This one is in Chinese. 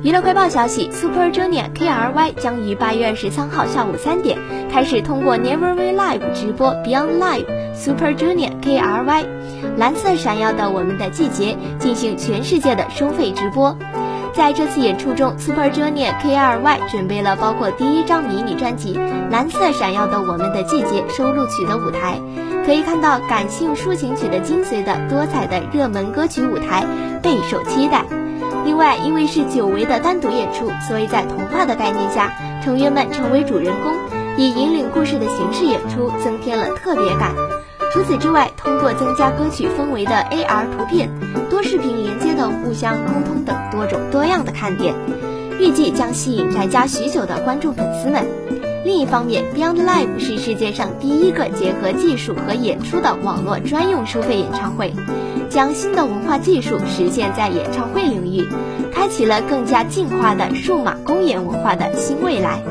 娱乐快报消息，Super Junior K.R.Y 将于八月二十三号下午三点开始通过 Never Will Live 直播 Beyond Live Super Junior K.R.Y 蓝色闪耀的我们的季节进行全世界的收费直播。在这次演出中，Super Junior K.R.Y 准备了包括第一张迷你专辑《蓝色闪耀的我们的季节》收录曲的舞台，可以看到感性抒情曲的精髓的多彩的热门歌曲舞台备受期待。另外，因为是久违的单独演出，所以在童话的概念下，成员们成为主人公，以引领故事的形式演出，增添了特别感。除此之外，通过增加歌曲氛围的 AR 图片、多视频连接的互相沟通等多种多样的看点，预计将吸引宅家许久的观众粉丝们。另一方面，Beyond Live 是世界上第一个结合技术和演出的网络专用收费演唱会。将新的文化技术实现在演唱会领域，开启了更加进化的数码公演文化的新未来。